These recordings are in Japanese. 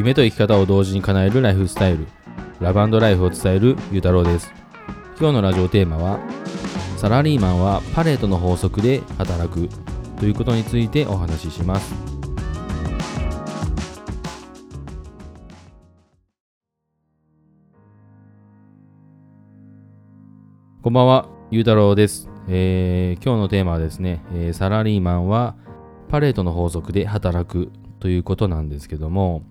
夢と生き方を同時に叶えるライフスタイルラブライフを伝えるゆうたろうです。今日のラジオテーマはサラリーマンはパレートの法則で働くということについてお話しします。こんばんは、ゆうたろうです、えー、今日のテーマはですね、えー、サラリーマンはパレートの法則で働くということなんですけども、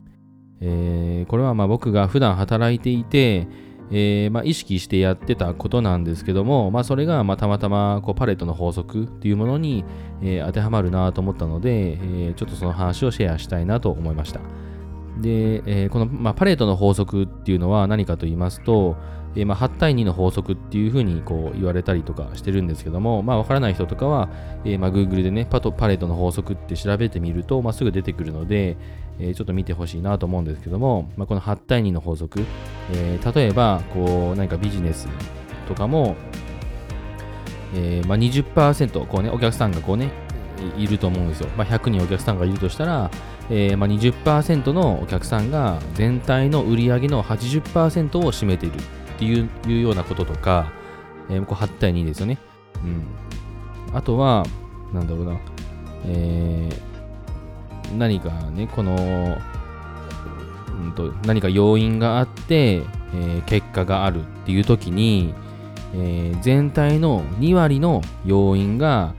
えー、これはまあ僕が普段働いていて、えー、まあ、意識してやってたことなんですけども、まあ、それがまたまたまこうパレットの法則っていうものに、えー、当てはまるなと思ったので、えちょっとその話をシェアしたいなと思いました。で、えこの、まあ、パレットの法則っていうのは何かと言いますと、えー、まあ、8対2の法則っていうふうにこう言われたりとかしてるんですけども、まあ、わからない人とかは、えー、まあ、Google でね、パトパレットの法則って調べてみると、まあ、すぐ出てくるので、え、ちょっと見てほしいなと思うんですけども、まあ、この8対2の法則、えー、例えば、こう、何かビジネスとかも、えー、まあ20%、こうね、お客さんがこうね、いると思うんですよ。まあ、100人お客さんがいるとしたら、えー、まあ20%のお客さんが全体の売り上げの80%を占めているっていういうようなこととか、えー、こう8対2ですよね。うん。あとは、なんだろうな、えー、何かね、この、うんと、何か要因があって、えー、結果があるっていう時に、えー、全体の2割の要因が、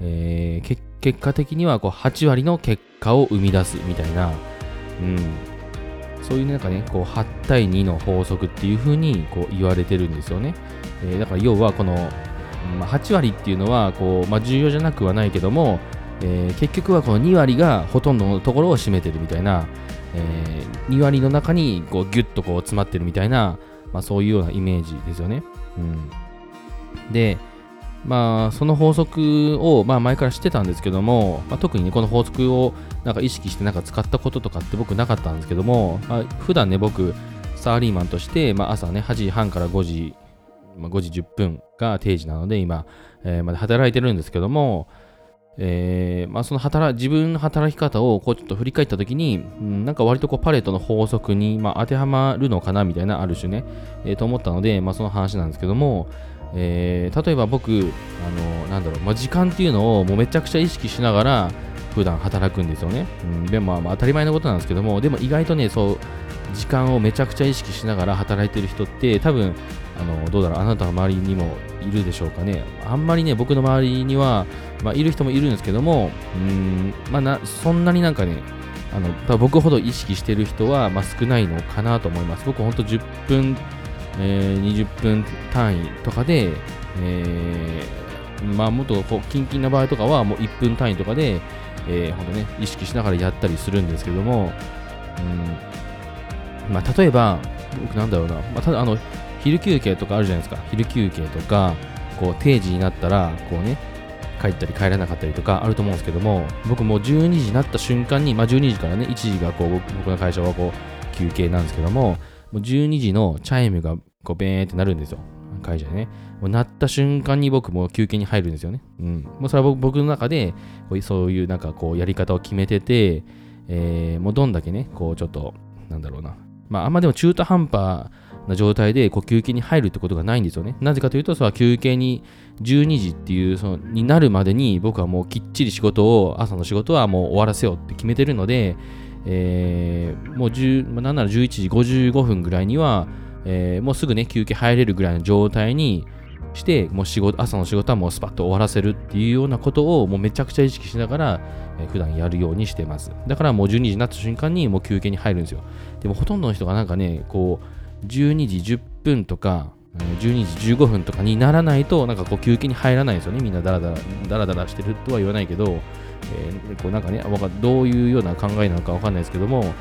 えー、結果的にはこう8割の結果を生み出すみたいな、うん、そういうなんかね、こう8対2の法則っていう風にこう言われてるんですよね。え、だから要はこの、まあ、8割っていうのはこう、まあ、重要じゃなくはないけども、えー、結局はこの2割がほとんどのところを占めてるみたいな、えー、2割の中にこうギュッとこう詰まってるみたいな、まあ、そういうようなイメージですよね。うん、で、まあ、その法則を、まあ、前から知ってたんですけども、まあ、特にね、この法則をなんか意識してなんか使ったこととかって僕なかったんですけども、まあ、普段ね、僕、サラリーマンとして、まあ、朝ね、8時半から5時、まあ、5時10分が定時なので、今、えー、まだ働いてるんですけども、えー、まあ、その働自分の働き方をこうちょっと振り返ったときに、うん、なんか割とこうパレットの法則に、まあ、当てはまるのかなみたいなある種ね、えー、と思ったので、まあ、その話なんですけども、えー、例えば僕、あのなんだろう、まあ、時間っていうのをもうめちゃくちゃ意識しながら普段働くんですよね。うん、でも、まあ、当たり前のことなんですけども、でも意外とね、そう、時間をめちゃくちゃ意識しながら働いてる人って多分、あのどうだろう、あなたの周りにもいるでしょうかね。あんまりね、僕の周りには、まあ、いる人もいるんですけども、うん、まあな、そんなになんかね、あの僕ほど意識してる人は、まあ、少ないのかなと思います。僕、ほんと10分えー、20分単位とかで、えー、まあ、もっとこう、キンキンな場合とかは、もう1分単位とかで、えー、ほんとね、意識しながらやったりするんですけども、うん、まあ、例えば、僕なんだろうな、まあ、ただ、あの、昼休憩とかあるじゃないですか。昼休憩とか、こう、定時になったら、こうね、帰ったり帰らなかったりとかあると思うんですけども、僕も12時になった瞬間に、まあ、12時からね、1時がこう僕の会社はこう休憩なんですけども、もう12時のチャイムがこうベーンってなるんですよ。会社でね。もう鳴った瞬間に僕も休憩に入るんですよね。うん。もうそれは僕の中で、こうそういうなんかこうやり方を決めてて、えー、もうどんだけね、こうちょっと、なんだろうな。まああんまでも中途半端な状態でこう休憩に入るってことがないんですよね。なぜかというと、その休憩に12時っていう、その、になるまでに僕はもうきっちり仕事を、朝の仕事はもう終わらせようって決めてるので、えー、もう10、なんなら11時55分ぐらいには、えー、もうすぐね、休憩入れるぐらいの状態にして、もう仕事、朝の仕事はもうスパッと終わらせるっていうようなことをもうめちゃくちゃ意識しながら、普段やるようにしてます。だからもう12時になった瞬間にもう休憩に入るんですよ。でもほとんどの人がなんかね、こう、12時10分とか、12時15分とかにならないと、なんかこう休憩に入らないんですよね。みんなダラダラ、ダラダラしてるとは言わないけど、えー、こうなんかね、どういうような考えなのかわかんないですけども、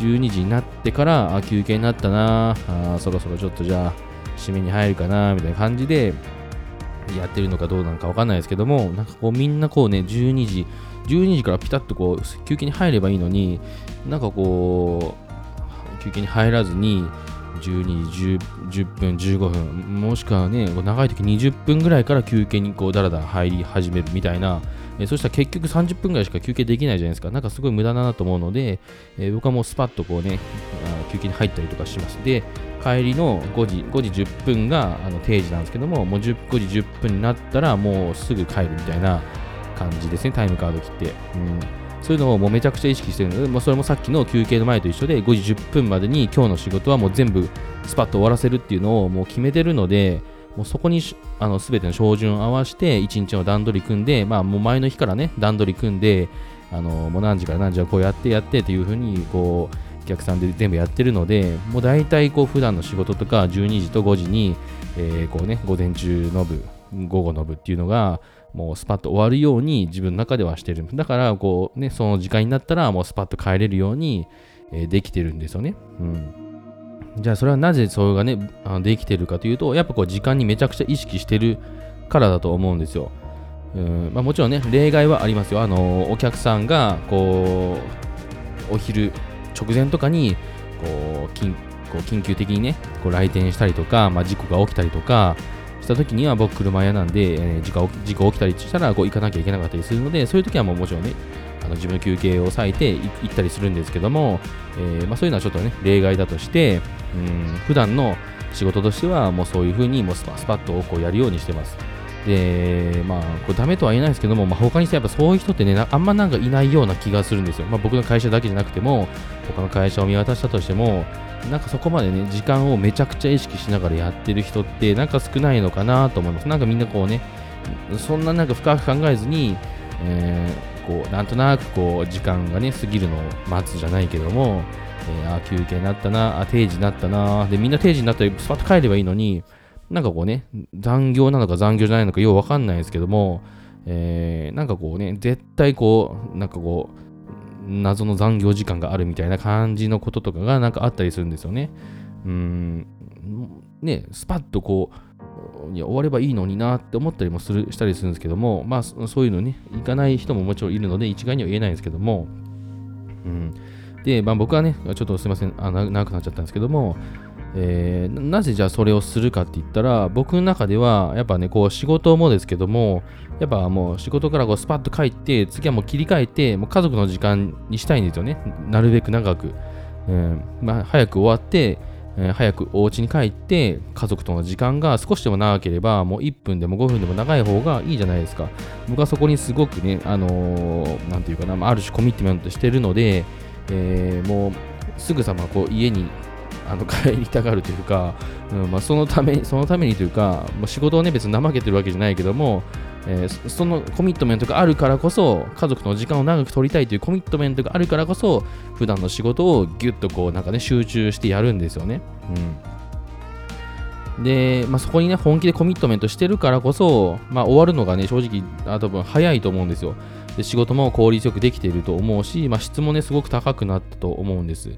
12時になってから、あ、休憩になったな、あそろそろちょっとじゃあ、締めに入るかな、みたいな感じで、やってるのかどうなのかわかんないですけども、なんかこうみんなこうね、12時、12時からピタッとこう休憩に入ればいいのに、なんかこう、休憩に入らずに、12時 10, 10分、15分、もしくはね、長い時20分ぐらいから休憩にこうだらだら入り始めるみたいな、え、そしたら結局30分ぐらいしか休憩できないじゃないですか。なんかすごい無駄だなと思うので、え、僕はもうスパッとこうね、休憩に入ったりとかします。で、帰りの5時 ,5 時10分があの定時なんですけども、もう5時10分になったらもうすぐ帰るみたいな感じですね、タイムカード切って。うんそういうのをもうめちゃくちゃ意識してるので、もうそれもさっきの休憩の前と一緒で、5時10分までに今日の仕事はもう全部スパッと終わらせるっていうのをもう決めてるので、もうそこにあの全ての照準を合わせて、1日の段取り組んで、まあ、もう前の日からね、段取り組んで、あのもう何時から何時はこうやってやってっていう風に、こう、客さんで全部やってるので、もう大体こう普段の仕事とか12時と5時に、えー、こうね、午前中の部、午後の部っていうのが、もうスパッと終わるように自分の中ではしてる。だから、こうね、その時間になったらもうスパッと帰れるように、え、できてるんですよね。うん。じゃあそれはなぜそれがね、あのできてるかというと、やっぱこう時間にめちゃくちゃ意識してるからだと思うんですよ。うんまあ、もちろんね、例外はありますよ。あのお客さんがこうお昼直前とかにこう緊こう緊急的にね、こう来店したりとか、まあ、事故が起きたりとかした時には僕車屋なんで、えー、事故事故起きたりしたらこう行かなきゃいけなかったりするので、そういう時はもうもちろんね、あの自分の休憩を割いて行ったりするんですけども、えー、まあ、そういうのはちょっとね、例外だとして、うん、普段の仕事としてはもうそういう風にもうスパスパッとこうやるようにしてます。で、まあ、これダメとは言えないですけども、まあ、他にしてやっぱそういう人ってね、あんまなんかいないような気がするんですよ。まあ、僕の会社だけじゃなくても、他の会社を見渡したとしても、なんかそこまでね、時間をめちゃくちゃ意識しながらやってる人って、なんか少ないのかなと思います。なんかみんなこうね、そんななんか深く考えずに、えー、こう、なんとなくこう、時間がね、過ぎるのを待つじゃないけども、えー、あ、休憩になったな、あ、定時になったな、で、みんな定時になったらスパッと帰ればいいのに、なんかこうね、残業なのか残業じゃないのかようわかんないですけども、えー、なんかこうね、絶対こう、なんかこう、謎の残業時間があるみたいな感じのこととかがなんかあったりするんですよね。うん、ね、スパッとこう、いや終わればいいのになって思ったりもするしたりするんですけども、まあそういうのね、行かない人ももちろんいるので一概には言えないんですけども、うん、で、まあ、僕はね、ちょっとすみません。あ、長くなっちゃったんですけども、えー、なぜじゃあそれをするかって言ったら、僕の中では、やっぱね、こう仕事もですけども、やっぱもう仕事からこうスパッと帰って、次はもう切り替えて、もう家族の時間にしたいんですよね。なるべく長く。うん、まあ、早く終わって、えー、早くお家に帰って家族との時間が少しでも長ければもう1分でも5分でも長い方がいいじゃないですか僕はそこにすごくねあのー、なんていうかなある種コミットメントしてるのでえー、もうすぐさまこう家にあの帰りたがるというか、うんまあ、そのためそのためにというか、まあ、仕事をね別に怠けてるわけじゃないけども、えー、そのコミットメントがあるからこそ家族の時間を長く取りたいというコミットメントがあるからこそ普段の仕事をギュッとこうなんかね集中してやるんですよね。うん、で、まあ、そこにね本気でコミットメントしてるからこそ、まあ、終わるのがね正直あ多分早いと思うんですよ。で仕事も効率よくできていると思うし、まあ、質もね、すごく高くなったと思うんです。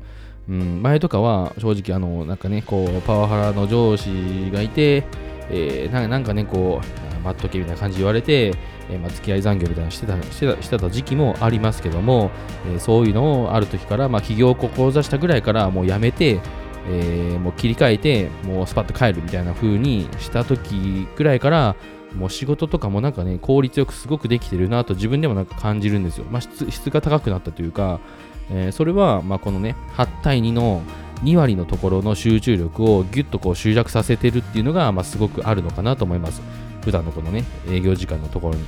うん、前とかは正直、あの、なんかね、こう、パワハラの上司がいて、えー、なんかね、こう、待っとけみたいな感じ言われて、えー、まあ、付き合い残業みたいなしてたしてたしてた時期もありますけども、えー、そういうのをある時から、まあ、起業を志したぐらいからもうやめて、えー、もう切り替えて、もうスパッと帰るみたいな風にした時ぐらいから、もう仕事とかもなんかね、効率よくすごくできてるなと自分でもなんか感じるんですよ。まあ、質質が高くなったというか、えー、それは、まあ、このね、8対2の2割のところの集中力をギュッとこう集約させてるっていうのが、まあ、すごくあるのかなと思います。普段のこのね、営業時間のところに。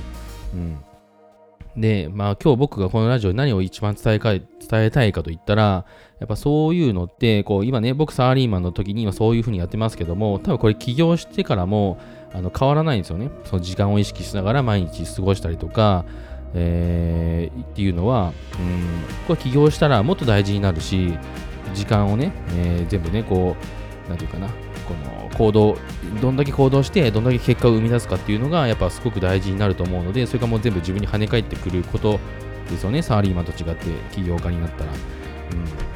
うん。で、まあ今日僕がこのラジオで何を一番伝えか伝えたいかと言ったら、やっぱそういうのって、こう今ね、僕サラリーマンの時に今そういう風にやってますけども、多分これ起業してからも、あの変わらないんですよね。その時間を意識しながら毎日過ごしたりとか、えー、っていうのは、うん、これ起業したらもっと大事になるし、時間をね、えー、全部ね、こう、なんていうかな、この行動、どんだけ行動して、どんだけ結果を生み出すかっていうのが、やっぱすごく大事になると思うので、それがもう全部自分に跳ね返ってくることですよね、サラリーマンと違って起業家になったら。うん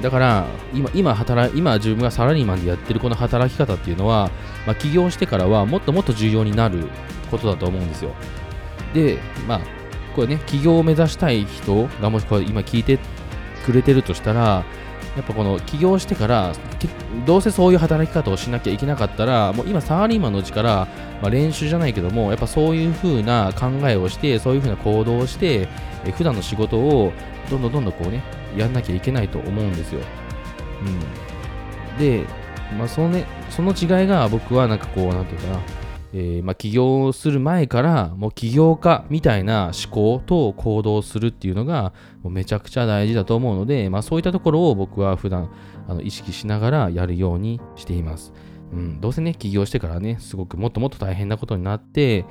だから今今働今自分がサラリーマンでやってるこの働き方っていうのは、まあ、起業してからはもっともっと重要になることだと思うんですよでまあこれね起業を目指したい人がもしこれ今聞いてくれてるとしたらやっぱこの起業してからどうせそういう働き方をしなきゃいけなかったらもう今サラリーマンのうちから、まあ、練習じゃないけどもやっぱそういう風な考えをしてそういう風な行動をしてえ普段の仕事をどんどんどんどんこうねやんなきゃいけないと思うんですよ、うん、で、まあそのね、その違いが僕はなんかこうなんていうかな。えー、まあ、起業する前からもう起業家みたいな思考と行動するっていうのがもうめちゃくちゃ大事だと思うので、まあ、そういったところを僕は普段あの意識しながらやるようにしています。うん、どうせね、起業してからね、すごくもっともっと大変なことになって、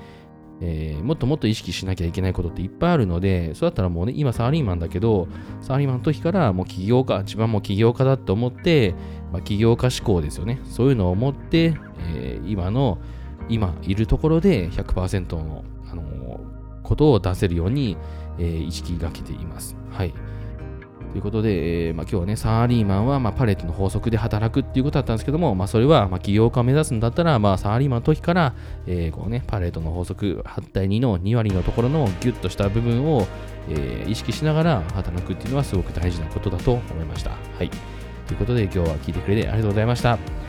えー、もっともっと意識しなきゃいけないことっていっぱいあるので、そうだったらもうね、今サラリーマンだけど、サラリーマンの時からもう起業家、自分もう起業家だって思って、まあ、起業家志向ですよね。そういうのを持って、えー、今の今いるところで100%の、あの、ことを出せるように、えー、意識がけています。はい。ということで、えーまあ、今日はね、サラリーマンは、まあ、パレットの法則で働くっていうことだったんですけども、まあ、それは、まあ、起業家を目指すんだったら、まあ、サラリーマンの時から、えー、こうね、パレットの法則8対2の2割のところのギュッとした部分を、えー、意識しながら働くっていうのはすごく大事なことだと思いました。はい。ということで、今日は聞いてくれてありがとうございました。